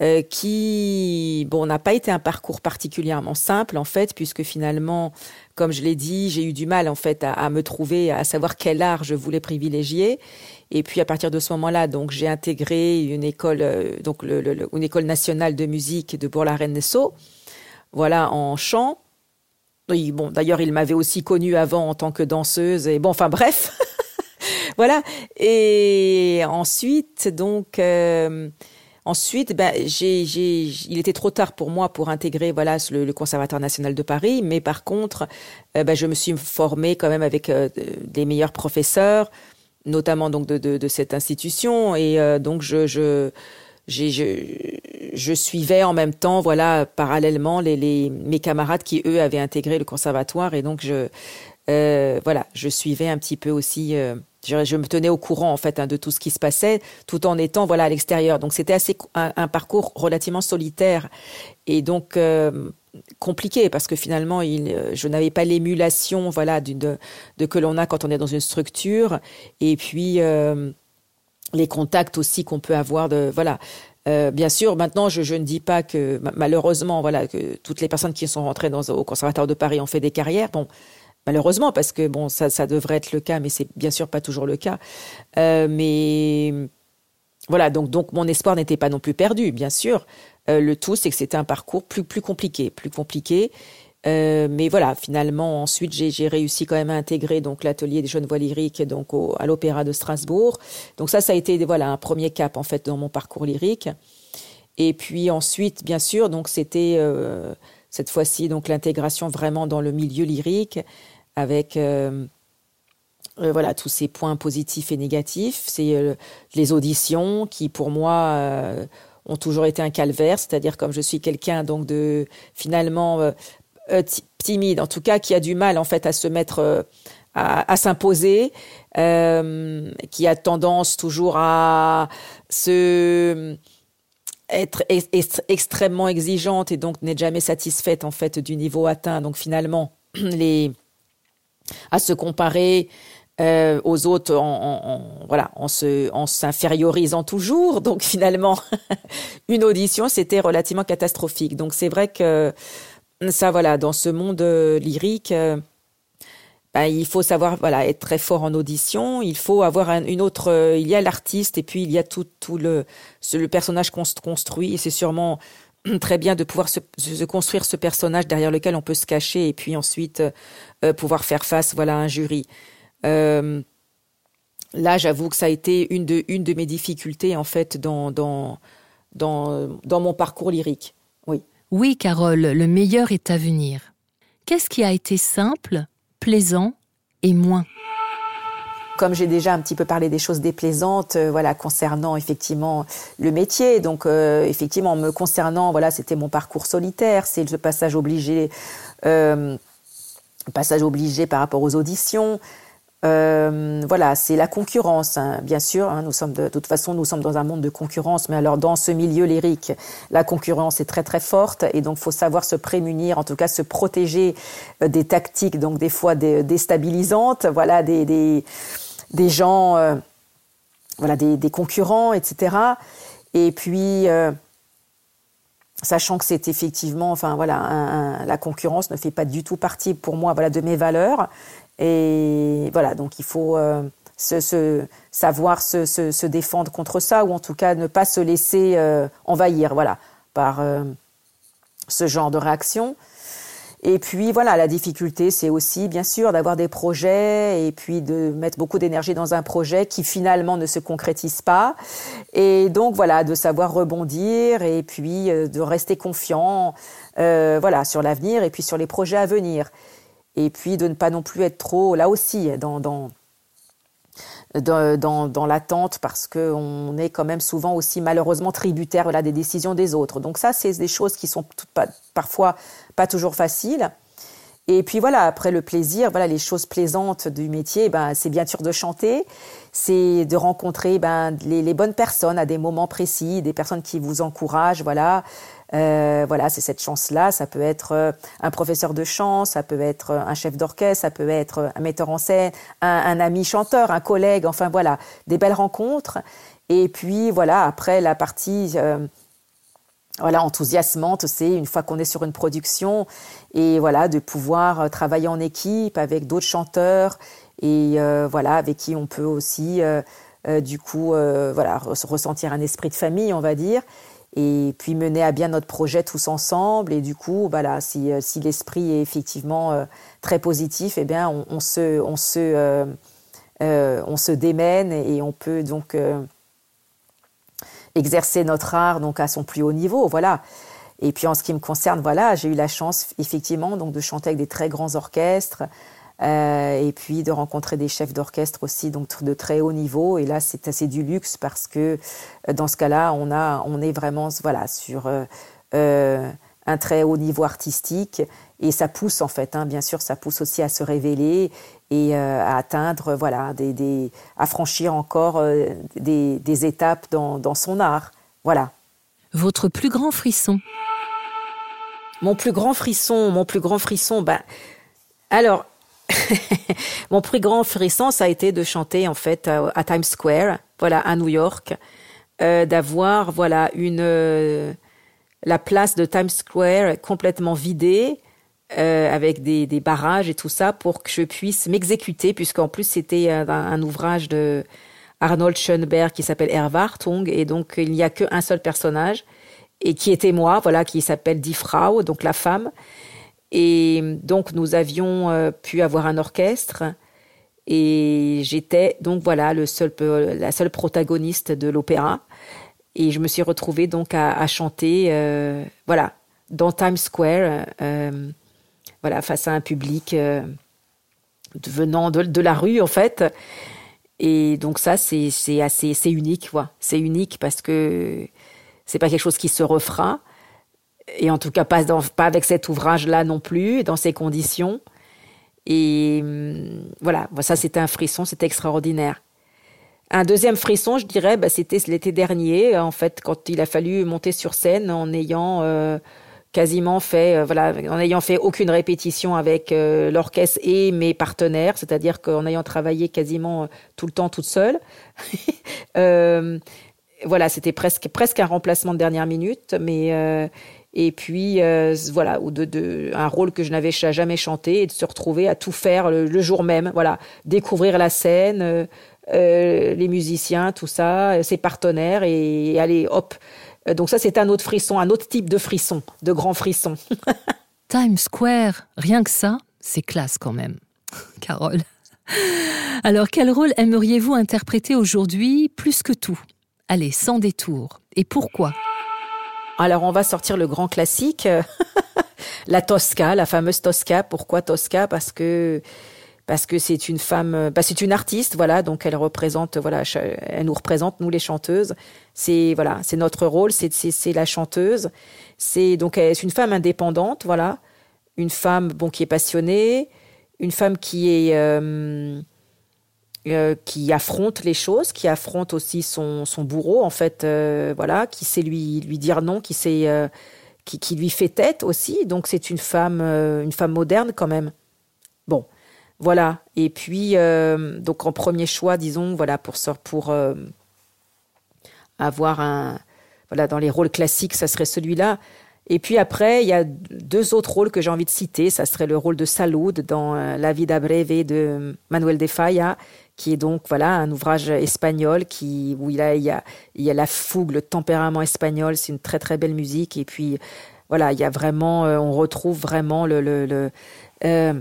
euh, qui bon n'a pas été un parcours particulièrement simple en fait puisque finalement comme je l'ai dit j'ai eu du mal en fait à, me trouver à savoir quel art je voulais privilégier. Et puis à partir de ce moment-là donc j'ai intégré une école euh, donc le, une école nationale de musique de Bourg-la-Reine-Nassau voilà en chant. Oui, bon d'ailleurs il m'avait aussi connue avant en tant que danseuse et bon enfin bref voilà. Et ensuite donc euh, Ensuite, ben, j'ai, j'ai, il était trop tard pour moi pour intégrer voilà le, Conservatoire national de Paris, mais par contre, ben, je me suis formée quand même avec euh, des meilleurs professeurs, notamment donc de, de, de cette institution, et euh, donc je, je j'ai, je, je, suivais en même temps, voilà, parallèlement les, les, mes camarades qui eux avaient intégré le conservatoire, et donc je, voilà, je suivais un petit peu aussi je, me tenais au courant en fait hein, de tout ce qui se passait, tout en étant voilà à l'extérieur. Donc c'était assez un, parcours relativement solitaire et donc euh, compliqué parce que finalement il, euh, je n'avais pas l'émulation voilà de, de que l'on a quand on est dans une structure et puis euh, les contacts aussi qu'on peut avoir de voilà bien sûr, maintenant, je, je, ne dis pas que malheureusement, voilà, que toutes les personnes qui sont rentrées dans, au Conservatoire de Paris ont fait des carrières. Bon, malheureusement, parce que bon, ça, ça devrait être le cas, mais c'est bien sûr pas toujours le cas. Euh, mais voilà, donc, donc mon espoir n'était pas non plus perdu, bien sûr. Euh, le tout, c'est que c'était un parcours plus, plus compliqué, plus compliqué. Euh, mais voilà, finalement, ensuite, j'ai réussi quand même à intégrer donc l'atelier des jeunes voix lyriques donc à l'Opéra de Strasbourg. Donc ça, ça a été voilà un premier cap en fait dans mon parcours lyrique. Et puis ensuite, bien sûr, donc c'était euh, cette fois-ci donc l'intégration vraiment dans le milieu lyrique avec euh, euh, voilà tous ces points positifs et négatifs. C'est euh, les auditions qui, pour moi, ont toujours été un calvaire. C'est-à-dire comme je suis quelqu'un donc de finalement timide, en tout cas qui a du mal en fait à se mettre à, s'imposer, qui a tendance toujours à se être extrêmement exigeante et donc n'est jamais satisfaite en fait du niveau atteint. Donc finalement, les à se comparer euh, aux autres en, voilà en se en s'infériorisant toujours. Donc finalement une audition c'était relativement catastrophique. Donc c'est vrai que ça voilà dans ce monde euh, lyrique euh, ben, il faut savoir voilà être très fort en audition. Il faut avoir une autre il y a l'artiste et puis il y a tout tout le le personnage construit. Et c'est sûrement très bien de pouvoir se, construire ce personnage derrière lequel on peut se cacher et puis ensuite euh, pouvoir faire face voilà à un jury. Euh, là, j'avoue que ça a été une de, mes difficultés, en fait, dans, dans mon parcours lyrique. Oui. Oui, Carole, le meilleur est à venir. Qu'est-ce qui a été simple, plaisant et moins? Comme j'ai déjà un petit peu parlé des choses déplaisantes, euh, voilà, concernant effectivement le métier. Donc, euh, effectivement, me concernant, voilà, c'était mon parcours solitaire, c'est le passage obligé, euh, passage obligé par rapport aux auditions. Euh, voilà, c'est la concurrence, hein, bien sûr. Hein, nous sommes de, toute façon, nous sommes dans un monde de concurrence, mais alors dans ce milieu lyrique, la concurrence est très très forte, et donc faut savoir se prémunir, en tout cas se protéger euh, des tactiques, donc des fois déstabilisantes, voilà, des des, des gens, euh, voilà, des, des, concurrents, etc. Et puis sachant que c'est effectivement, enfin voilà, la concurrence ne fait pas du tout partie pour moi, voilà, de mes valeurs. Et voilà, donc il faut euh, se, savoir se, se, défendre contre ça, ou en tout cas ne pas se laisser euh, envahir, voilà, par euh, ce genre de réaction. Et puis voilà, la difficulté, c'est aussi bien sûr d'avoir des projets et puis de mettre beaucoup d'énergie dans un projet qui finalement ne se concrétise pas. Et donc voilà, de savoir rebondir et puis de rester confiant, voilà, sur l'avenir et puis sur les projets à venir et puis de ne pas non plus être trop, là aussi, dans, dans, dans, dans l'attente parce qu'on est quand même souvent aussi malheureusement tributaire voilà, des décisions des autres. Donc ça, c'est des choses qui sont pas, parfois pas toujours faciles. Et puis voilà, après le plaisir, voilà les choses plaisantes du métier, ben c'est bien sûr de chanter, c'est de rencontrer ben les, les, bonnes personnes à des moments précis, des personnes qui vous encouragent, voilà, euh, voilà, c'est cette chance-là. Ça peut être euh, un professeur de chant, ça peut être euh, un chef d'orchestre, ça peut être un metteur en scène, un, ami chanteur, un collègue. Enfin voilà, des belles rencontres. Et puis voilà, après la partie voilà enthousiasmante, c'est une fois qu'on est sur une production et voilà de pouvoir travailler en équipe avec d'autres chanteurs et voilà avec qui on peut aussi du coup voilà ressentir un esprit de famille, on va dire et puis mener à bien notre projet tous ensemble. Et du coup, si, euh, si l'esprit est effectivement euh, très positif, eh bien, on, se, on se, euh, on se démène et on peut donc exercer notre art donc à son plus haut niveau. Voilà. Et puis en ce qui me concerne, voilà, j'ai eu la chance effectivement donc de chanter avec des très grands orchestres. Euh, et puis de rencontrer des chefs d'orchestre aussi donc de très haut niveau. Et là c'est assez du luxe parce que euh, dans ce cas-là on a on est vraiment voilà sur euh, euh, un très haut niveau artistique. Et ça pousse en fait hein, bien sûr ça pousse aussi à se révéler et euh, à atteindre voilà des, des à franchir encore euh, des, des, étapes dans, dans son art. Voilà. Votre plus grand frisson. Mon plus grand frisson mon plus grand frisson ben alors Mon plus grand frisson, ça a été de chanter en fait à, Times Square, voilà, à New York, euh, d'avoir voilà une euh, la place de Times Square complètement vidée. Euh, avec des, barrages et tout ça pour que je puisse m'exécuter puisqu'en plus c'était un, un, ouvrage de Arnold Schoenberg qui s'appelle Erwartung et donc il n'y a qu'un seul personnage et qui était moi voilà qui s'appelle Die Frau donc la femme et donc nous avions euh, pu avoir un orchestre. Et j'étais donc voilà le seul la seule protagoniste de l'opéra. Et je me suis retrouvée donc à, chanter euh, voilà dans Times Square euh, voilà face à un public venant de, la rue en fait. Et donc ça c'est assez unique quoi. C'est unique parce que c'est pas quelque chose qui se refera et en tout cas pas, avec cet ouvrage-là non plus, dans ces conditions. Et hum, voilà, ça c'était un frisson, c'était extraordinaire. Un deuxième frisson, je dirais, bah, c'était l'été dernier, en fait, quand il a fallu monter sur scène en ayant euh, quasiment fait, euh, voilà, en ayant fait aucune répétition avec euh, l'orchestre et mes partenaires, c'est-à-dire qu'en ayant travaillé quasiment tout le temps toute seule. voilà, c'était presque presque un remplacement de dernière minute, mais et puis euh, voilà ou un rôle que je n'avais jamais chanté et de se retrouver à tout faire le, le jour même voilà. Découvrir la scène euh, euh, les musiciens tout ça ses partenaires et, et aller hop. Donc ça c'est un autre frisson un autre type de frisson de grand frisson. Times Square rien que ça c'est classe quand même Carole. Alors, quel rôle aimeriez-vous interpréter aujourd'hui plus que tout? Allez, sans détour. Et pourquoi? Alors, on va sortir le grand classique, la Tosca, la fameuse Tosca. Pourquoi Tosca? Parce que parce que c'est une femme, bah c'est une artiste, voilà, donc elle représente, voilà, elle nous représente nous les chanteuses. C'est voilà, c'est notre rôle, c'est c'est la chanteuse. C'est donc c'est une femme indépendante, voilà, une femme bon qui est passionnée, une femme qui est euh, euh, qui affronte les choses, qui affronte aussi son, son bourreau en fait, euh, voilà, qui sait lui lui dire non, qui sait qui, qui, lui fait tête aussi. Donc c'est une femme une femme moderne quand même. Bon, voilà. Et puis donc en premier choix, disons, voilà pour pour avoir un voilà dans les rôles classiques, ça serait celui-là. Et puis après, il y a deux autres rôles que j'ai envie de citer. Ça serait le rôle de Salud dans euh, La vida breve de Manuel de Falla, qui est donc voilà un ouvrage espagnol qui où il, a, il, y a, il y a la fougue, le tempérament espagnol. C'est une très très belle musique. Et puis voilà, il y a vraiment, euh, on retrouve vraiment le, euh,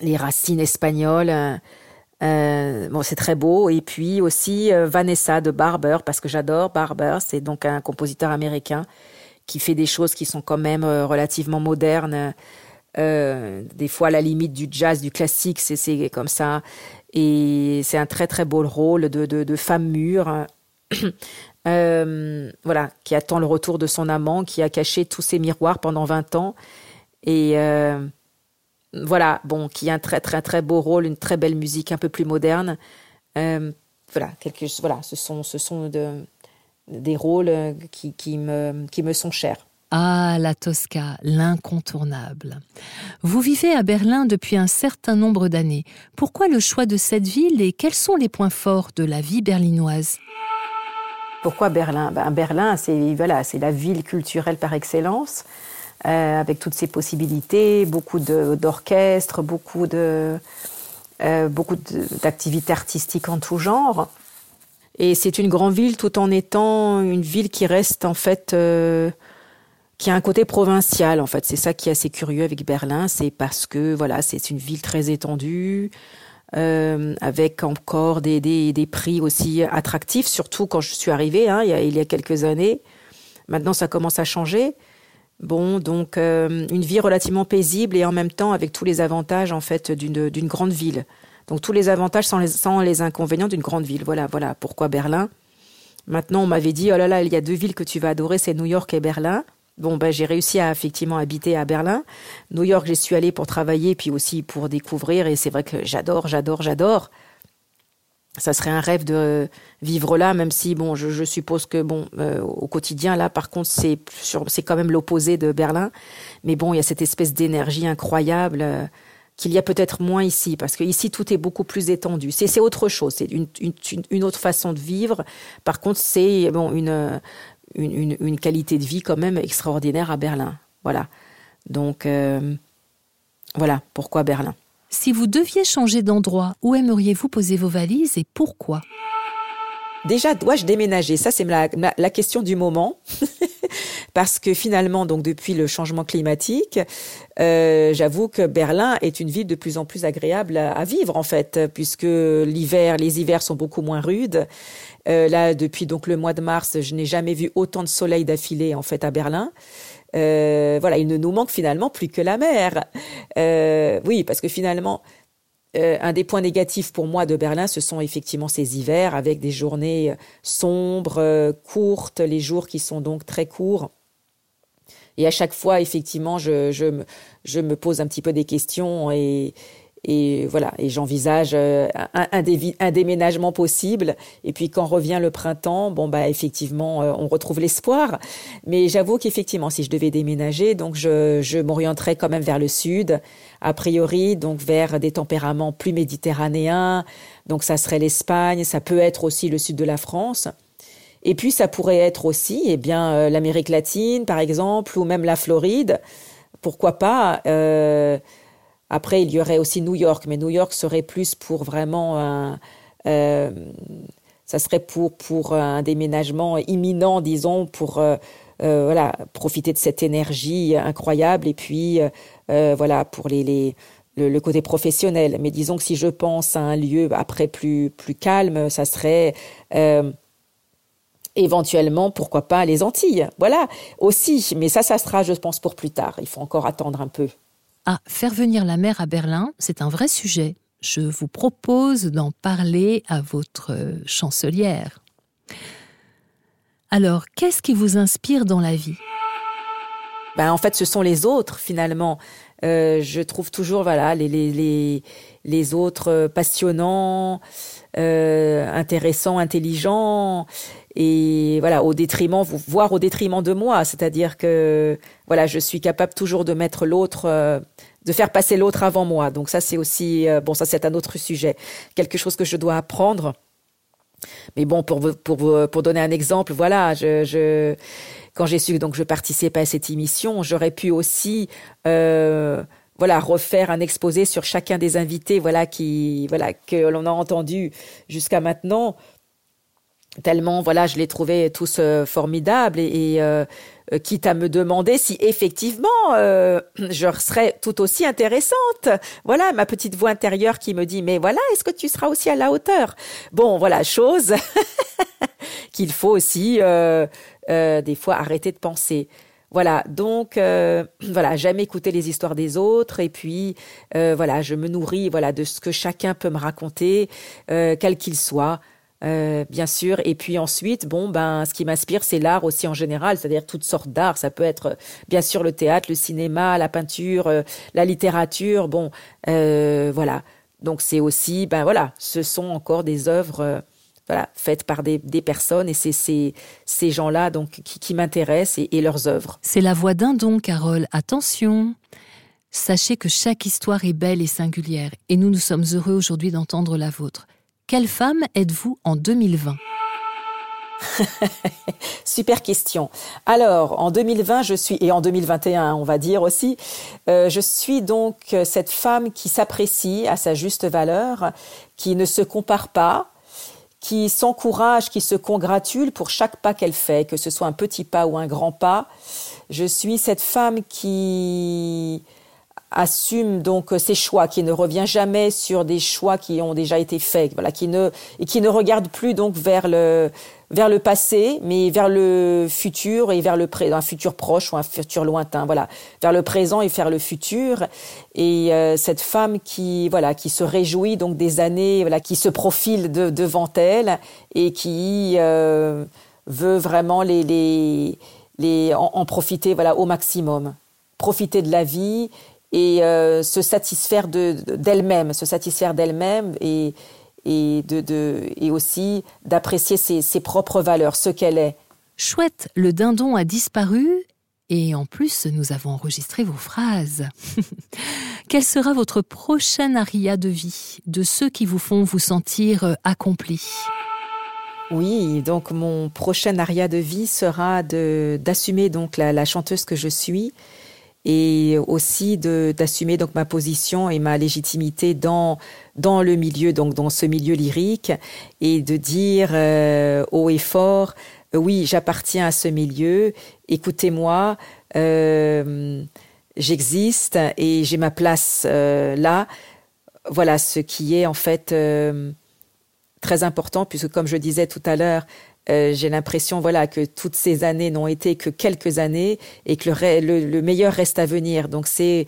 les racines espagnoles. Euh, bon, c'est très beau. Et puis aussi Vanessa de Barber, parce que j'adore Barber. C'est donc un compositeur américain qui fait des choses qui sont quand même relativement modernes. Des fois à la limite du jazz, du classique, c'est comme ça. Et c'est un très très beau rôle de, femme mûre, euh, voilà, qui attend le retour de son amant, qui a caché tous ses miroirs pendant 20 ans. Et euh, voilà, bon, qui a un très très très beau rôle, une très belle musique un peu plus moderne. Euh, voilà, voilà, ce sont, des rôles qui me sont chers. Ah, la Tosca, l'incontournable. Vous vivez à Berlin depuis un certain nombre d'années. Pourquoi le choix de cette ville et quels sont les points forts de la vie berlinoise? Pourquoi Berlin? Ben, Berlin, c'est voilà, la ville culturelle par excellence, euh, avec toutes ses possibilités, beaucoup d'orchestres, beaucoup euh, d'activités artistiques en tout genre. Et c'est une grande ville tout en étant une ville qui reste en fait, euh, qui a un côté provincial en fait. C'est ça qui est assez curieux avec Berlin, c'est parce que voilà, c'est une ville très étendue, euh, avec encore des, des, des, prix aussi attractifs, surtout quand je suis arrivée hein, il, y a, il, y a, quelques années. Maintenant, ça commence à changer. Bon, donc euh, une vie relativement paisible et en même temps avec tous les avantages en fait d'une grande ville. Donc tous les avantages sans les, sans les inconvénients d'une grande ville. Voilà, voilà pourquoi Berlin. Maintenant, on m'avait dit, oh là là, il y a deux villes que tu vas adorer, c'est New York et Berlin. Bon, ben, j'ai réussi à effectivement habiter à Berlin. New York, j'y suis allée pour travailler, puis aussi pour découvrir, et c'est vrai que j'adore, j'adore, j'adore. Ça serait un rêve de vivre là, même si, bon, je, suppose que, bon, euh, au quotidien, là, par contre, c'est, c'est quand même l'opposé de Berlin. Mais bon, il y a cette espèce d'énergie incroyable. Euh, qu'il y a peut-être moins ici, parce que ici tout est beaucoup plus étendu. C'est autre chose, c'est une, une, une, autre façon de vivre. Par contre, c'est bon une, une, qualité de vie quand même extraordinaire à Berlin. Voilà. Donc euh, voilà pourquoi Berlin. Si vous deviez changer d'endroit, où aimeriez-vous poser vos valises et pourquoi? Déjà, dois-je déménager? Ça, c'est la, question du moment. Parce que finalement, donc depuis le changement climatique, euh, j'avoue que Berlin est une ville de plus en plus agréable à, vivre en fait, puisque l'hiver, les hivers sont beaucoup moins rudes. Euh, là, depuis donc le mois de mars, je n'ai jamais vu autant de soleil d'affilée en fait à Berlin. Euh, voilà, il ne nous manque finalement plus que la mer. Oui, parce que finalement, euh, un des points négatifs pour moi de Berlin, ce sont effectivement ces hivers avec des journées sombres, euh, courtes, les jours qui sont donc très courts. Et à chaque fois, effectivement, je, je, me, je me pose un petit peu des questions et, et voilà, et j'envisage euh, un, déménagement possible. Et puis quand revient le printemps, bon bah effectivement, euh, on retrouve l'espoir. Mais j'avoue qu'effectivement, si je devais déménager, donc je, je m'orienterais quand même vers le sud, a priori, donc vers des tempéraments plus méditerranéens. Donc ça serait l'Espagne, ça peut être aussi le sud de la France. Et puis ça pourrait être aussi, eh bien, euh, l'Amérique latine, par exemple, ou même la Floride. Pourquoi pas euh, après, il y aurait aussi New York, mais New York serait plus pour vraiment un, euh, ça serait pour pour un déménagement imminent, disons, pour euh, euh, voilà profiter de cette énergie incroyable et puis voilà pour les, les le, côté professionnel. Mais disons que si je pense à un lieu après plus plus calme, ça serait éventuellement, pourquoi pas, les Antilles. Voilà, aussi. Mais ça, ça sera, je pense, pour plus tard. Il faut encore attendre un peu. Ah, faire venir la mer à Berlin, c'est un vrai sujet. Je vous propose d'en parler à votre chancelière. Alors, qu'est-ce qui vous inspire dans la vie? Ben, En fait, ce sont les autres, finalement. Euh, je trouve toujours voilà les, les, autres passionnants, euh, intéressants, intelligents et voilà au détriment voire au détriment de moi. C'est-à-dire que voilà je suis capable toujours de mettre l'autre euh, de faire passer l'autre avant moi. Donc ça c'est aussi euh, bon ça c'est un autre sujet. Quelque chose que je dois apprendre. Mais bon pour pour pour donner un exemple voilà je, je quand j'ai su que donc je participais à cette émission j'aurais pu aussi euh, voilà refaire un exposé sur chacun des invités voilà qui voilà que l'on a entendu jusqu'à maintenant tellement voilà je les trouvais tous euh, formidables et, euh, euh, quitte à me demander si effectivement euh, je serais tout aussi intéressante. Voilà ma petite voix intérieure qui me dit mais voilà est-ce que tu seras aussi à la hauteur? Bon voilà chose qu'il faut aussi euh, des fois arrêter de penser. Voilà, donc voilà, jamais écouter les histoires des autres et puis voilà, je me nourris voilà de ce que chacun peut me raconter, quel qu'il soit. Euh, bien sûr. Et puis ensuite, bon, ben, ce qui m'inspire, c'est l'art aussi en général, c'est-à-dire toutes sortes d'art. Ça peut être, bien sûr, le théâtre, le cinéma, la peinture, euh, la littérature. Bon, euh, voilà. Donc c'est aussi, ben voilà, ce sont encore des œuvres, voilà, faites par des, des personnes et c'est ces, ces gens-là donc qui, qui m'intéressent et, et leurs œuvres. C'est la voix d'un don, Carole. Attention. Sachez que chaque histoire est belle et singulière, et nous nous sommes heureux aujourd'hui d'entendre la vôtre. Quelle femme êtes-vous en 2020 Super question. Alors, en 2020, je suis, et en 2021, on va dire aussi, euh, je suis donc cette femme qui s'apprécie à sa juste valeur, qui ne se compare pas, qui s'encourage, qui se congratule pour chaque pas qu'elle fait, que ce soit un petit pas ou un grand pas. Je suis cette femme qui assume donc ses choix, qui ne revient jamais sur des choix qui ont déjà été faits, voilà, qui ne et qui ne regarde plus donc vers le vers le passé, mais vers le futur et vers le présent, un futur proche ou un futur lointain, voilà, vers le présent et vers le futur. Et euh, cette femme qui voilà qui se réjouit donc des années, voilà, qui se profile de, devant elle et qui euh, veut vraiment les les les en, en profiter voilà au maximum, profiter de la vie et euh, se satisfaire d'elle-même, se satisfaire d'elle-même et, et, de, de, et aussi d'apprécier ses, ses propres valeurs, ce qu'elle est. Chouette, le dindon a disparu et en plus nous avons enregistré vos phrases. Quel sera votre prochain aria de vie, de ceux qui vous font vous sentir euh, accompli oui, donc mon prochain aria de vie sera d'assumer donc la, la chanteuse que je suis et aussi d'assumer donc ma position et ma légitimité dans dans le milieu donc dans ce milieu lyrique et de dire euh, haut et fort euh, oui j'appartiens à ce milieu écoutez-moi euh, j'existe et j'ai ma place là. Voilà ce qui est en fait très important puisque comme je disais tout à l'heure euh, j'ai l'impression voilà que toutes ces années n'ont été que quelques années et que le, le, le meilleur reste à venir. Donc c'est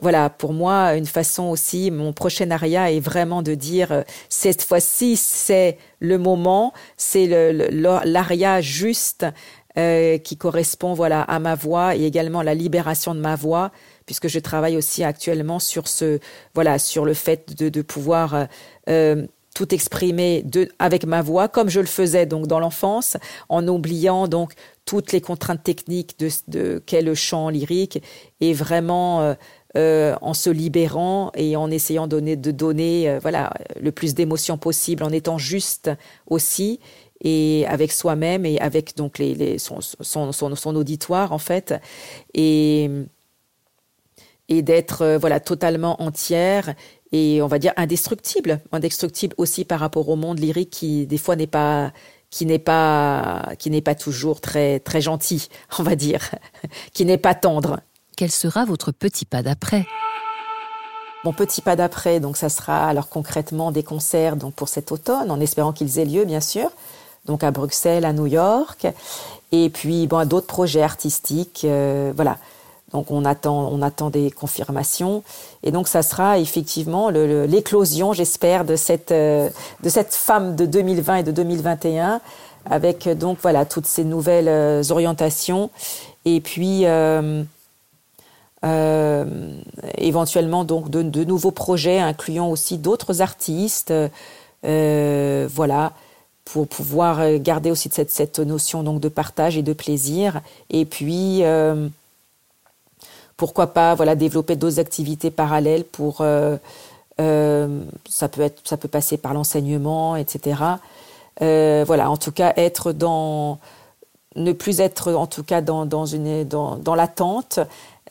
voilà pour moi une façon aussi mon prochain aria est vraiment de dire euh, cette fois-ci c'est le moment, c'est l'aria juste euh, qui correspond voilà à ma voix et également la libération de ma voix puisque je travaille aussi actuellement sur ce voilà sur le fait de, de pouvoir euh, tout exprimer de, avec ma voix, comme je le faisais donc dans l'enfance, en oubliant donc toutes les contraintes techniques de, de qu'est le chant lyrique et vraiment euh, euh, en se libérant et en essayant donner, de donner euh, voilà le plus d'émotions possible, en étant juste aussi et avec soi-même et avec donc les, les son, son, son, son auditoire en fait. Et et d'être euh, voilà totalement entière et on va dire indestructible, indestructible aussi par rapport au monde lyrique qui des fois n'est pas qui n'est pas qui n'est pas toujours très très gentil, on va dire, qui n'est pas tendre. Quel sera votre petit pas d'après? Mon petit pas d'après, donc ça sera alors concrètement des concerts donc pour cet automne, en espérant qu'ils aient lieu bien sûr, donc à Bruxelles, à New York, et puis bon d'autres projets artistiques, euh, voilà. Donc on attend, on attend des confirmations, et donc ça sera effectivement l'éclosion, j'espère, de cette euh, de cette femme de 2020 et de 2021, avec donc voilà toutes ces nouvelles euh, orientations, et puis euh, éventuellement donc de, de, nouveaux projets incluant aussi d'autres artistes, euh, voilà, pour pouvoir garder aussi cette, cette, notion donc de partage et de plaisir. Et puis euh, pourquoi pas voilà développer d'autres activités parallèles pour euh, euh, ça peut être ça peut passer par l'enseignement etc euh, voilà en tout cas être dans ne plus être en tout cas dans, dans une dans, dans l'attente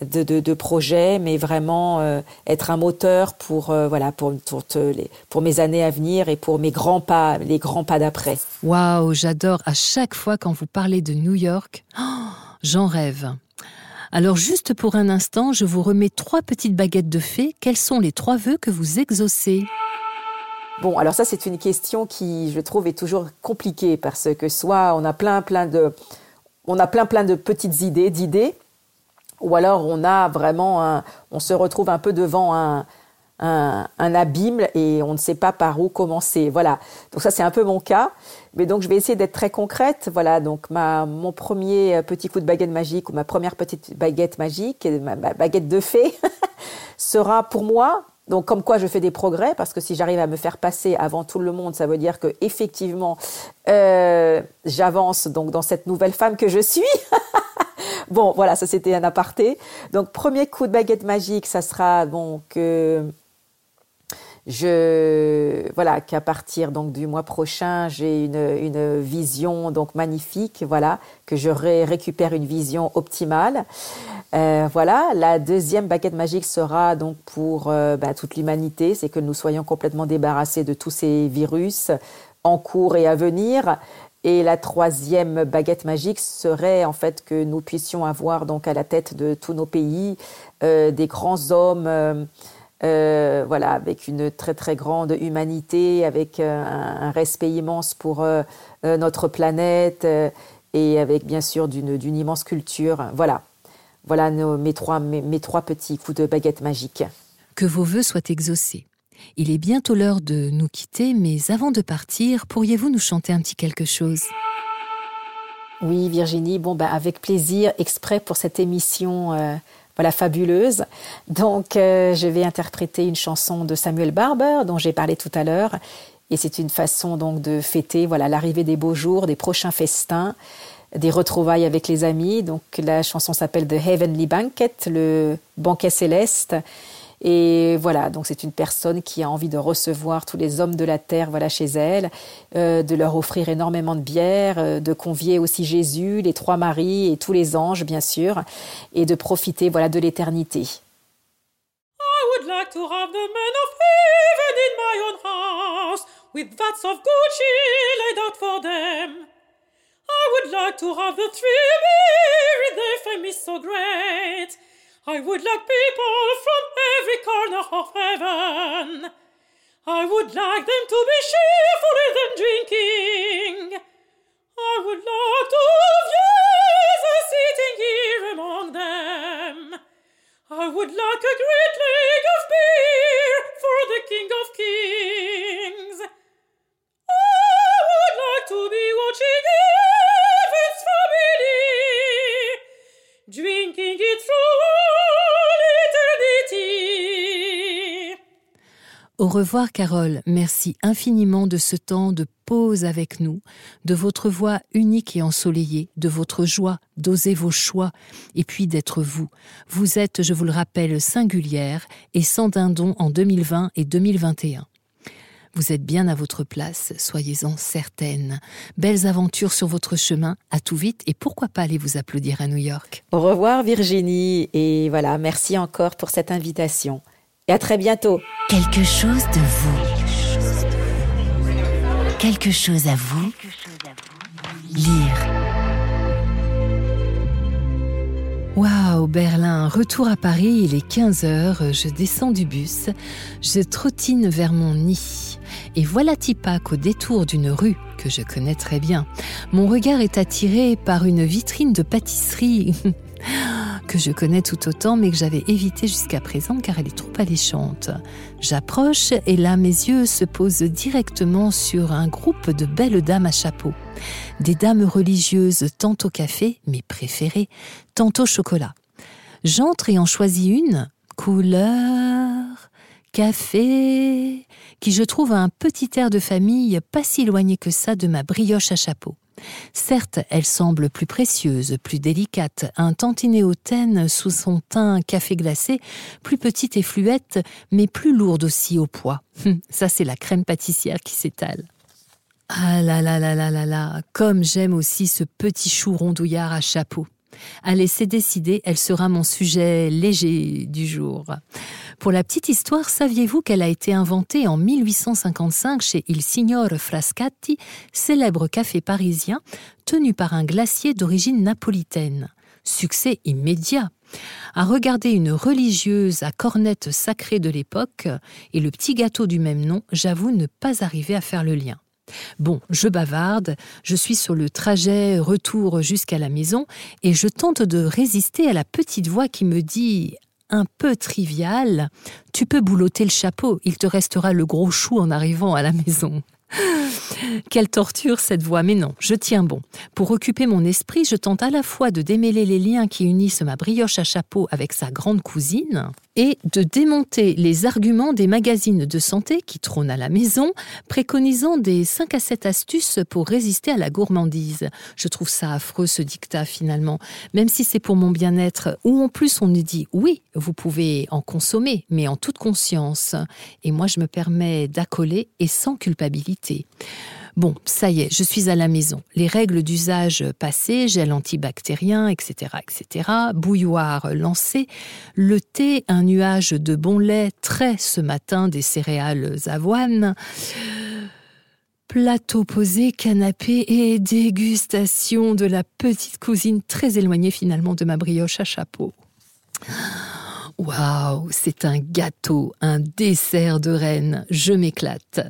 de, de, projets, mais vraiment être un moteur pour voilà pour pour, les, pour mes années à venir et pour mes grands pas, les grands pas d'après. Waouh, j'adore à chaque fois quand vous parlez de New York, j'en rêve. Alors juste pour un instant, je vous remets trois petites baguettes de fées. Quels sont les trois vœux que vous exaucez? Bon, alors ça c'est une question qui je trouve est toujours compliquée parce que soit on a plein plein de on a plein plein de petites idées, d'idées ou alors on a vraiment un, on se retrouve un peu devant un, un, un, abîme et on ne sait pas par où commencer. Voilà. Donc ça c'est un peu mon cas. Mais donc je vais essayer d'être très concrète. Voilà. Donc ma mon premier petit coup de baguette magique ou ma première petite baguette magique, ma, baguette de fée, sera pour moi. Donc comme quoi je fais des progrès parce que si j'arrive à me faire passer avant tout le monde, ça veut dire que effectivement euh, j'avance donc dans cette nouvelle femme que je suis. Bon, voilà, ça c'était un aparté. Donc, premier coup de baguette magique, ça sera bon que je voilà qu'à partir donc du mois prochain j'ai une, une vision donc magnifique voilà que je ré récupère une vision optimale. Euh, voilà la deuxième baguette magique sera donc pour euh, bah, toute l'humanité c'est que nous soyons complètement débarrassés de tous ces virus en cours et à venir. Et la troisième baguette magique serait en fait que nous puissions avoir donc à la tête de tous nos pays euh, des grands hommes, euh, voilà, avec une très très grande humanité, avec euh, un, un, respect immense pour euh, euh, notre planète et avec bien sûr d'une immense culture. Voilà, voilà nos, mes trois mes, mes trois petits coups de baguette magique. Que vos voeux soient exaucés. Il est bientôt l'heure de nous quitter, mais avant de partir, pourriez-vous nous chanter un petit quelque chose? Oui, Virginie, bon bah avec plaisir, exprès pour cette émission euh, voilà fabuleuse. Donc euh, je vais interpréter une chanson de Samuel Barber dont j'ai parlé tout à l'heure et c'est une façon donc de fêter voilà l'arrivée des beaux jours, des prochains festins, des retrouvailles avec les amis. Donc la chanson s'appelle The Heavenly Banquet, le banquet céleste. Et voilà, donc c'est une personne qui a envie de recevoir tous les hommes de la terre voilà chez elle, euh, de leur offrir énormément de bière, euh, de convier aussi Jésus, les trois maris et tous les anges bien sûr, et de profiter voilà de l'éternité. I would like to have the men of heaven in my own house, with vats of Gucci laid out for them. I would like to have the three Mary, their fame is so great. I would like people from every corner of heaven. I would like them to be cheerful than drinking. I would like to view Jesus sitting here among them. I would like a great lake of beer for the King of Kings. I would like to be watching heaven's Au revoir Carole, merci infiniment de ce temps de pause avec nous, de votre voix unique et ensoleillée, de votre joie, d'oser vos choix, et puis d'être vous. Vous êtes, je vous le rappelle, singulière et sans dindon en 2020 et 2021. Vous êtes bien à votre place, soyez-en certaine. Belles aventures sur votre chemin, à tout vite et pourquoi pas aller vous applaudir à New York. Au revoir Virginie et voilà, merci encore pour cette invitation. Et à très bientôt. Quelque chose de vous. Quelque chose à vous. Lire. Waouh, Berlin, retour à Paris, il est 15h, je descends du bus, je trottine vers mon nid. Et voilà Tipac au détour d'une rue que je connais très bien. Mon regard est attiré par une vitrine de pâtisserie que je connais tout autant mais que j'avais évité jusqu'à présent car elle est trop alléchante. J'approche et là mes yeux se posent directement sur un groupe de belles dames à chapeau. Des dames religieuses tantôt café, mes préférées, tantôt chocolat. J'entre et en choisis une, couleur, café, qui je trouve un petit air de famille pas si éloigné que ça de ma brioche à chapeau. Certes, elle semble plus précieuse, plus délicate, un tantinet hautaine sous son teint café glacé, plus petite et fluette, mais plus lourde aussi au poids. Hum, ça, c'est la crème pâtissière qui s'étale. Ah là là là là là là, comme j'aime aussi ce petit chou rondouillard à chapeau. Allez, c'est décidé, elle sera mon sujet léger du jour. Pour la petite histoire, saviez-vous qu'elle a été inventée en 1855 chez Il Signor Frascati, célèbre café parisien tenu par un glacier d'origine napolitaine? Succès immédiat. À regarder une religieuse à cornette sacrée de l'époque et le petit gâteau du même nom, j'avoue ne pas arriver à faire le lien. Bon, je bavarde, je suis sur le trajet retour jusqu'à la maison et je tente de résister à la petite voix qui me dit un peu trivial, tu peux boulotter le chapeau, il te restera le gros chou en arrivant à la maison. Quelle torture cette voix, mais non, je tiens bon. Pour occuper mon esprit, je tente à la fois de démêler les liens qui unissent ma brioche à chapeau avec sa grande cousine, et de démonter les arguments des magazines de santé qui trônent à la maison, préconisant des 5 à 7 astuces pour résister à la gourmandise. Je trouve ça affreux ce dictat finalement, même si c'est pour mon bien-être, ou en plus on nous dit oui, vous pouvez en consommer, mais en toute conscience. Et moi je me permets d'accoler et sans culpabilité. Bon, ça y est, je suis à la maison. Les règles d'usage passées, gel antibactérien, etc., etc., bouilloire lancé, le thé, un nuage de bon lait, très ce matin des céréales avoine, plateau posé, canapé et dégustation de la petite cousine très éloignée finalement de ma brioche à chapeau. Waouh, c'est un gâteau, un dessert de reine, je m'éclate.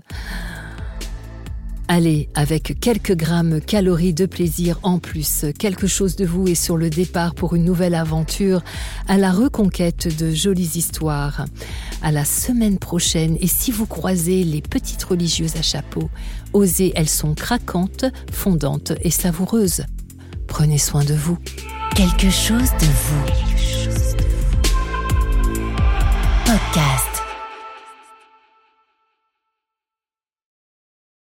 Allez, avec quelques grammes calories de plaisir en plus, quelque chose de vous est sur le départ pour une nouvelle aventure à la reconquête de jolies histoires. À la semaine prochaine et si vous croisez les petites religieuses à chapeau, osez, elles sont craquantes, fondantes et savoureuses. Prenez soin de vous. Quelque chose de vous. Podcast.